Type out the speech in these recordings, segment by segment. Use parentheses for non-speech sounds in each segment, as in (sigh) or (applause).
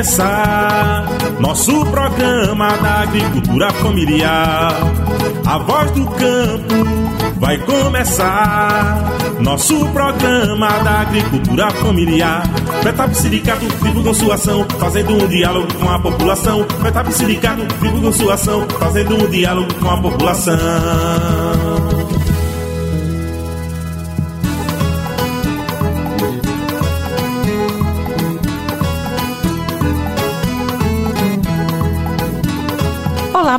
começar. Nosso programa da agricultura familiar. A voz do campo vai começar. Nosso programa da agricultura familiar. Betap Silicato divulgam sua ação, fazendo um diálogo com a população. Betap Silicato divulgam sua ação, fazendo um diálogo com a população.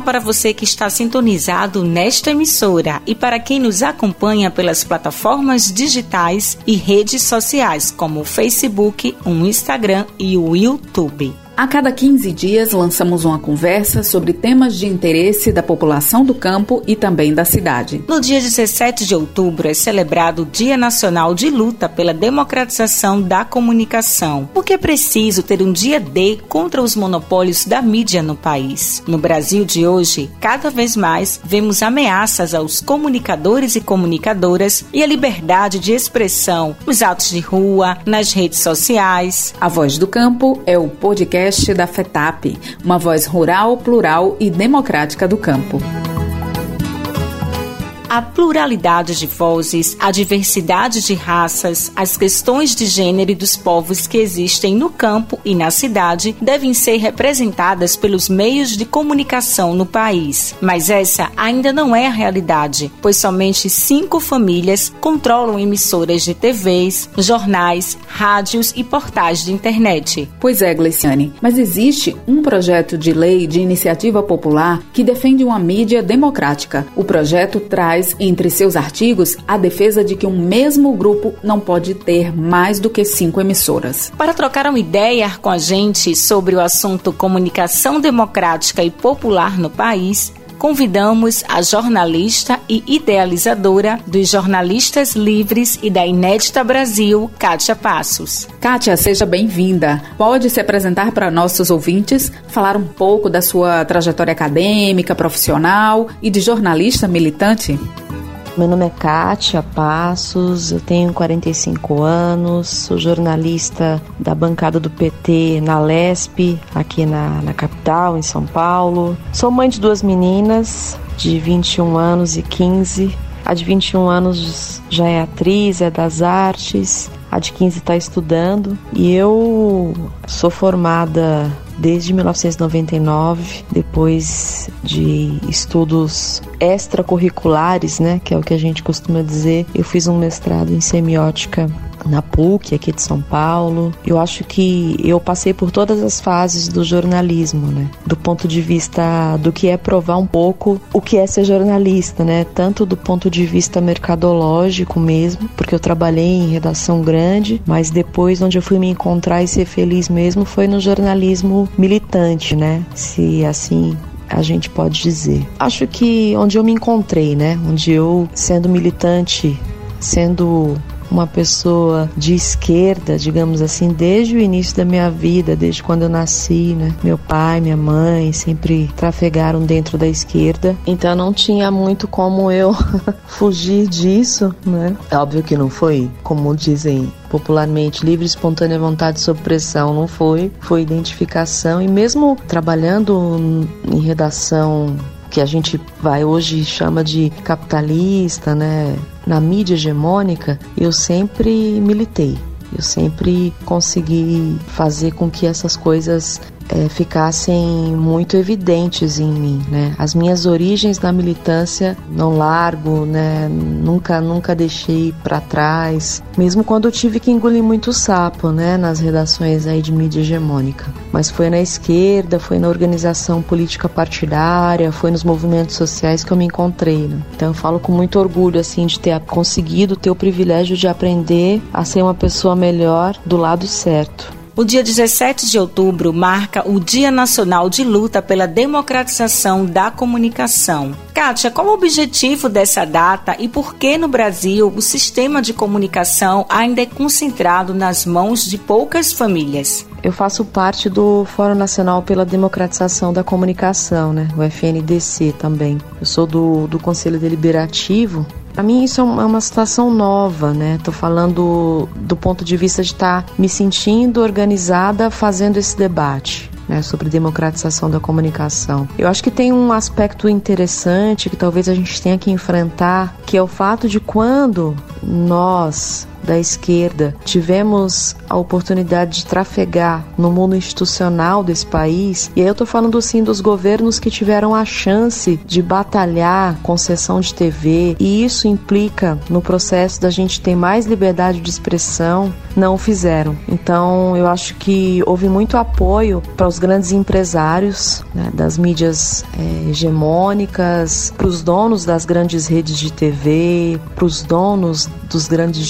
Para você que está sintonizado nesta emissora e para quem nos acompanha pelas plataformas digitais e redes sociais como o Facebook, o Instagram e o YouTube. A cada 15 dias lançamos uma conversa sobre temas de interesse da população do campo e também da cidade. No dia 17 de outubro é celebrado o Dia Nacional de Luta pela Democratização da Comunicação, porque é preciso ter um dia D contra os monopólios da mídia no país. No Brasil de hoje, cada vez mais vemos ameaças aos comunicadores e comunicadoras e à liberdade de expressão nos atos de rua, nas redes sociais. A Voz do Campo é o podcast podcast da FETAP, uma voz rural, plural e democrática do campo a pluralidade de vozes, a diversidade de raças, as questões de gênero e dos povos que existem no campo e na cidade devem ser representadas pelos meios de comunicação no país. Mas essa ainda não é a realidade, pois somente cinco famílias controlam emissoras de TVs, jornais, rádios e portais de internet. Pois é, Gleciane, mas existe um projeto de lei de iniciativa popular que defende uma mídia democrática. O projeto traz traz entre seus artigos a defesa de que um mesmo grupo não pode ter mais do que cinco emissoras. Para trocar uma ideia com a gente sobre o assunto comunicação democrática e popular no país, convidamos a jornalista e idealizadora dos Jornalistas Livres e da Inédita Brasil, Kátia Passos. Kátia, seja bem-vinda. Pode se apresentar para nossos ouvintes, falar um pouco da sua trajetória acadêmica, profissional e de jornalista militante? Meu nome é Kátia Passos, eu tenho 45 anos, sou jornalista da bancada do PT na LESP, aqui na, na capital, em São Paulo. Sou mãe de duas meninas, de 21 anos e 15. A de 21 anos já é atriz, é das artes, a de 15 está estudando e eu sou formada desde 1999, depois de estudos extracurriculares, né, que é o que a gente costuma dizer, eu fiz um mestrado em semiótica na PUC aqui de São Paulo. Eu acho que eu passei por todas as fases do jornalismo, né? Do ponto de vista do que é provar um pouco o que é ser jornalista, né? Tanto do ponto de vista mercadológico mesmo, porque eu trabalhei em redação grande, mas depois onde eu fui me encontrar e ser feliz mesmo foi no jornalismo militante, né? Se assim a gente pode dizer. Acho que onde eu me encontrei, né? Onde eu, sendo militante, sendo uma pessoa de esquerda, digamos assim, desde o início da minha vida, desde quando eu nasci, né? Meu pai, minha mãe sempre trafegaram dentro da esquerda, então não tinha muito como eu (laughs) fugir disso, né? É óbvio que não foi, como dizem popularmente, livre, espontânea vontade sob pressão, não foi, foi identificação e mesmo trabalhando em redação que a gente vai hoje chama de capitalista, né? Na mídia hegemônica, eu sempre militei. Eu sempre consegui fazer com que essas coisas é, ficassem muito evidentes em mim, né? As minhas origens na militância não largo, né? Nunca, nunca deixei para trás, mesmo quando eu tive que engolir muito sapo, né? Nas redações aí de mídia hegemônica. Mas foi na esquerda, foi na organização política partidária, foi nos movimentos sociais que eu me encontrei, né? Então eu falo com muito orgulho assim de ter conseguido ter o privilégio de aprender a ser uma pessoa melhor do lado certo. O dia 17 de outubro marca o Dia Nacional de Luta pela Democratização da Comunicação. Kátia, qual o objetivo dessa data e por que no Brasil o sistema de comunicação ainda é concentrado nas mãos de poucas famílias? Eu faço parte do Fórum Nacional pela Democratização da Comunicação, né? o FNDC também. Eu sou do, do Conselho Deliberativo Para mim isso é, é uma situação nova, né? Tô falando do ponto de vista de estar tá me sentindo organizada fazendo esse debate. Né, sobre democratização da comunicação. Eu acho que tem um aspecto interessante que talvez a gente tenha que enfrentar, que é o fato de quando nós da esquerda tivemos a oportunidade de trafegar no mundo institucional desse país, e aí eu tô falando sim dos governos que tiveram a chance de batalhar concessão de TV, e isso implica no processo da gente ter mais liberdade de expressão, não fizeram. Então eu acho que houve muito apoio para os grandes empresários né, das mídias é, hegemônicas, para os donos das grandes redes de TV, para os donos dos grandes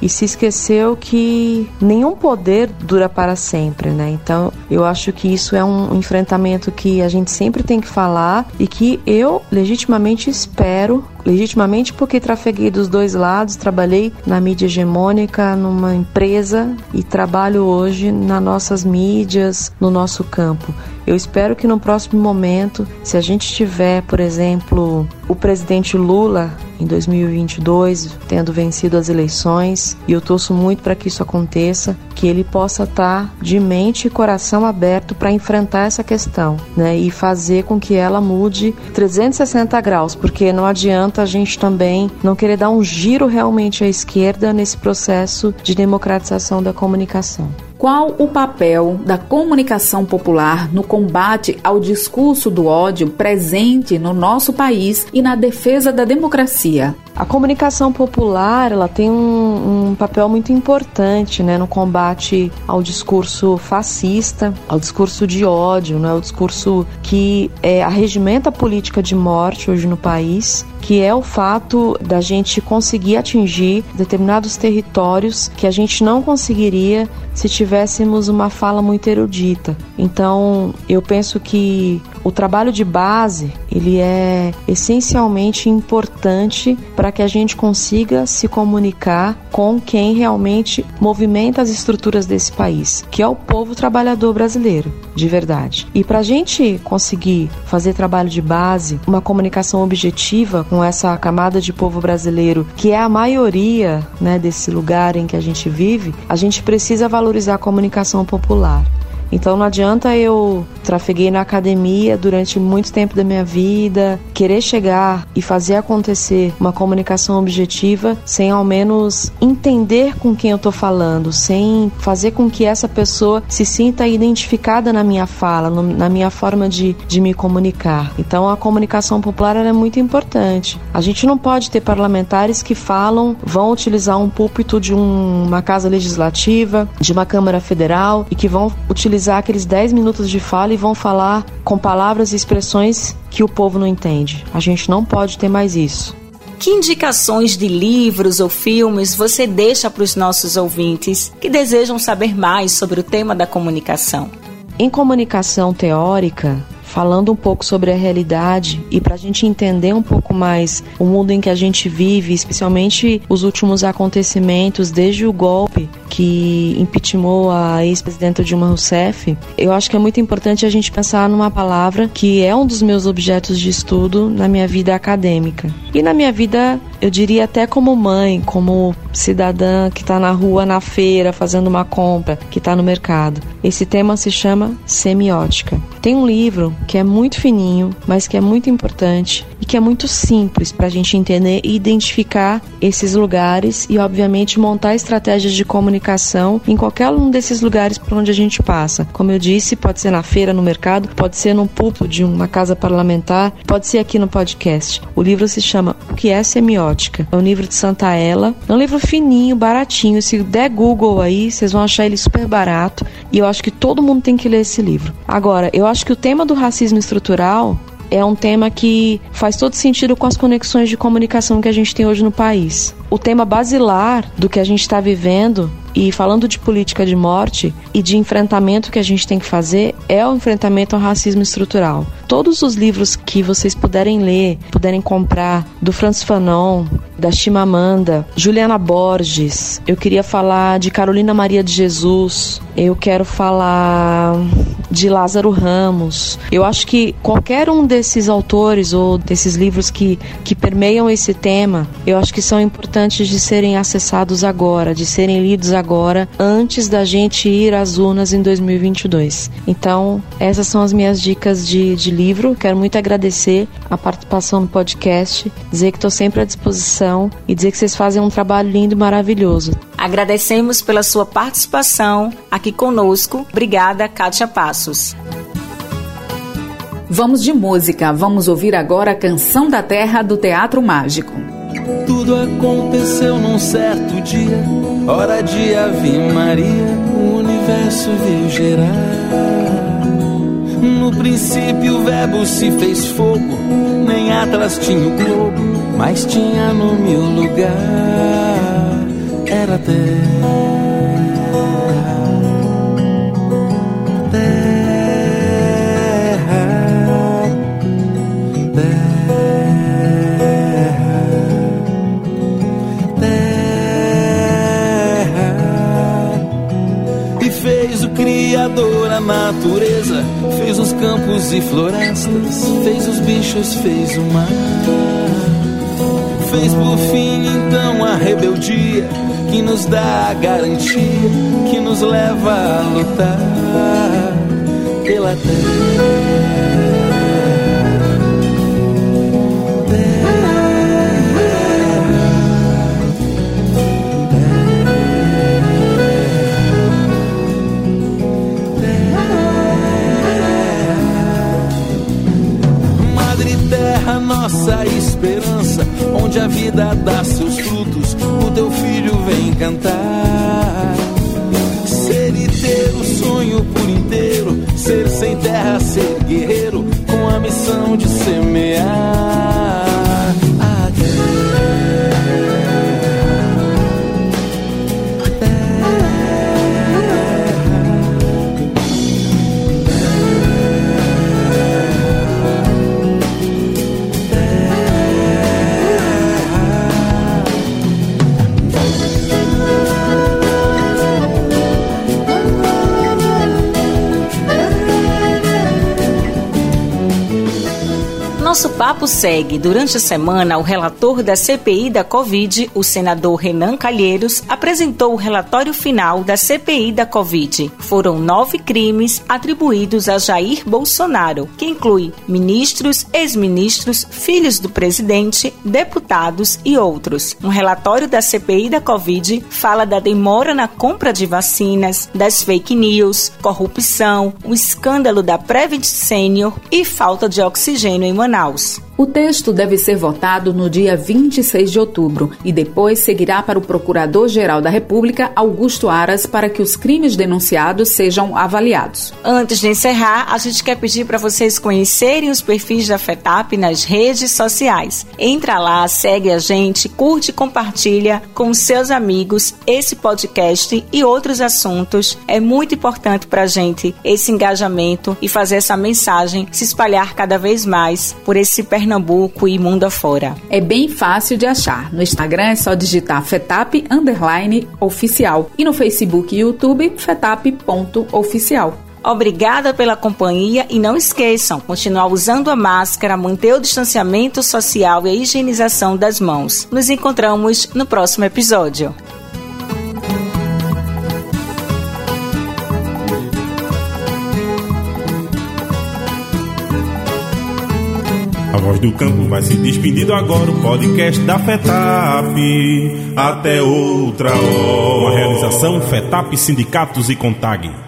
e se esqueceu que nenhum poder dura para sempre, né? Então eu acho que isso é um enfrentamento que a gente sempre tem que falar e que eu legitimamente espero legitimamente porque trafeguei dos dois lados, trabalhei na mídia hegemônica, numa empresa e trabalho hoje nas nossas mídias, no nosso campo. Eu espero que no próximo momento, se a gente tiver, por exemplo, o presidente Lula em 2022, tendo vencido as eleições, e eu torço muito para que isso aconteça, que ele possa estar tá de mente e coração aberto para enfrentar essa questão, né, e fazer com que ela mude 360 graus, porque não adianta a gente também não querer dar um giro realmente à esquerda nesse processo de democratização da comunicação. Qual o papel da comunicação popular no combate ao discurso do ódio presente no nosso país e na defesa da democracia? A comunicação popular ela tem um, um, papel muito importante né, no combate ao discurso fascista, ao discurso de ódio, né, ao discurso que é, arregimenta a política de morte hoje no país que é o fato da gente conseguir atingir determinados territórios que a gente não conseguiria se tivéssemos uma fala muito erudita. Então, eu penso que o trabalho de base, ele é essencialmente importante para que a gente consiga se comunicar com quem realmente movimenta as estruturas desse país, que é o povo trabalhador brasileiro, de verdade. E para a gente conseguir fazer trabalho de base, uma comunicação objetiva com essa camada de povo brasileiro, que é a maioria né, desse lugar em que a gente vive, a gente precisa valorizar a comunicação popular. Então não adianta eu trafeguei na academia durante muito tempo da minha vida, querer chegar e fazer acontecer uma comunicação objetiva sem ao menos entender com quem eu estou falando, sem fazer com que essa pessoa se sinta identificada na minha fala, no, na minha forma de, de me comunicar. Então a comunicação popular é muito importante. A gente não pode ter parlamentares que falam, vão utilizar um púlpito de um, uma casa legislativa, de uma Câmara Federal e que vão utilizar utilizar aqueles 10 minutos de fala e vão falar com palavras e expressões que o povo não entende. A gente não pode ter mais isso. Que indicações de livros ou filmes você deixa para os nossos ouvintes que desejam saber mais sobre o tema da comunicação? Em comunicação teórica, falando um pouco sobre a realidade e para a gente entender um pouco mais o mundo em que a gente vive, especialmente os últimos acontecimentos desde o golpe que impeachmentou a ex-presidenta Dilma Rousseff, eu acho que é muito importante a gente pensar numa palavra que é um dos meus objetos de estudo na minha vida acadêmica e na minha vida eu diria até como mãe, como cidadã que está na rua, na feira, fazendo uma compra, que está no mercado. Esse tema se chama semiótica. Tem um livro que é muito fininho, mas que é muito importante e que é muito simples para a gente entender e identificar esses lugares e, obviamente, montar estratégias de comunicação em qualquer um desses lugares por onde a gente passa. Como eu disse, pode ser na feira, no mercado, pode ser no púlpito de uma casa parlamentar, pode ser aqui no podcast. O livro se chama O que é Semiótica? É um livro de Santa Ela. É um livro fininho, baratinho. Se der Google aí, vocês vão achar ele super barato. E eu acho que todo mundo tem que ler esse livro. Agora, eu acho que o tema do racismo estrutural é um tema que faz todo sentido com as conexões de comunicação que a gente tem hoje no país. O tema basilar do que a gente está vivendo e falando de política de morte e de enfrentamento que a gente tem que fazer é o enfrentamento ao racismo estrutural. Todos os livros que vocês puderem ler, puderem comprar, do Francis Fanon, da Chimamanda, Juliana Borges, eu queria falar de Carolina Maria de Jesus, eu quero falar de Lázaro Ramos. Eu acho que qualquer um desses autores ou desses livros que, que permeiam esse tema, eu acho que são importantes de serem acessados agora, de serem lidos agora, antes da gente ir às urnas em 2022. Então, essas são as minhas dicas de, de livro. Quero muito agradecer a participação no podcast, dizer que estou sempre à disposição e dizer que vocês fazem um trabalho lindo e maravilhoso. Agradecemos pela sua participação aqui conosco. Obrigada, Kátia Passos. Vamos de música. Vamos ouvir agora a Canção da Terra do Teatro Mágico. Tudo aconteceu num certo dia, hora de Ave Maria, o universo veio gerar. No princípio o verbo se fez fogo, nem atrás tinha o globo, mas tinha no meu lugar era terra, terra, terra, terra, e fez o Criador a natureza, fez os campos e florestas, fez os bichos, fez o mar. Fez por fim então a rebeldia que nos dá a garantia que nos leva a lutar pela terra. Ser sem terra, ser guerreiro, com a missão de semear. Nosso papo segue. Durante a semana, o relator da CPI da Covid, o senador Renan Calheiros, apresentou o relatório final da CPI da Covid. Foram nove crimes atribuídos a Jair Bolsonaro, que inclui ministros, ex-ministros, filhos do presidente, deputados e outros. Um relatório da CPI da Covid fala da demora na compra de vacinas, das fake news, corrupção, o escândalo da Prevent Senior e falta de oxigênio em Manaus. Manaus. O texto deve ser votado no dia 26 de outubro e depois seguirá para o Procurador-Geral da República, Augusto Aras, para que os crimes denunciados sejam avaliados. Antes de encerrar, a gente quer pedir para vocês conhecerem os perfis da FETAP nas redes sociais. Entra lá, segue a gente, curte e compartilha com seus amigos esse podcast e outros assuntos. É muito importante para a gente esse engajamento e fazer essa mensagem se espalhar cada vez mais por esse Pernambuco Pernambuco e mundo afora. É bem fácil de achar. No Instagram é só digitar FETAP underline oficial e no Facebook e YouTube FETAP.oficial. Obrigada pela companhia e não esqueçam, continuar usando a máscara, manter o distanciamento social e a higienização das mãos. Nos encontramos no próximo episódio. Voz do campo vai se despedindo agora. O podcast da FETAP. Até outra hora. Uma realização FETAP Sindicatos e Contag.